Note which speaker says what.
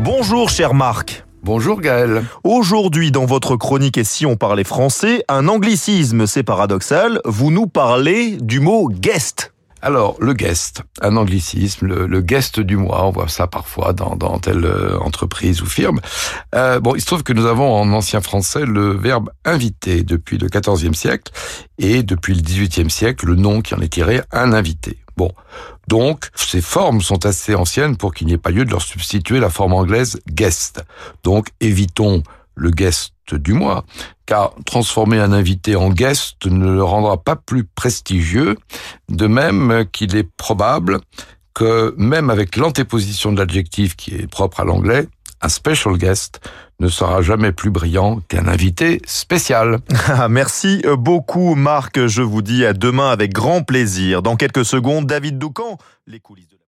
Speaker 1: Bonjour cher Marc.
Speaker 2: Bonjour Gaël.
Speaker 1: Aujourd'hui, dans votre chronique Et si on parlait français, un anglicisme, c'est paradoxal, vous nous parlez du mot guest.
Speaker 2: Alors, le guest, un anglicisme, le, guest du mois, on voit ça parfois dans, dans telle euh, entreprise ou firme. Euh, bon, il se trouve que nous avons en ancien français le verbe inviter depuis le XIVe siècle et depuis le XVIIIe siècle le nom qui en est tiré, un invité. Bon, donc ces formes sont assez anciennes pour qu'il n'y ait pas lieu de leur substituer la forme anglaise guest. Donc évitons le guest du mois, car transformer un invité en guest ne le rendra pas plus prestigieux, de même qu'il est probable que même avec l'antéposition de l'adjectif qui est propre à l'anglais, un special guest ne sera jamais plus brillant qu'un invité spécial.
Speaker 1: Ah, merci beaucoup Marc, je vous dis à demain avec grand plaisir. Dans quelques secondes, David Doucan, les coulisses de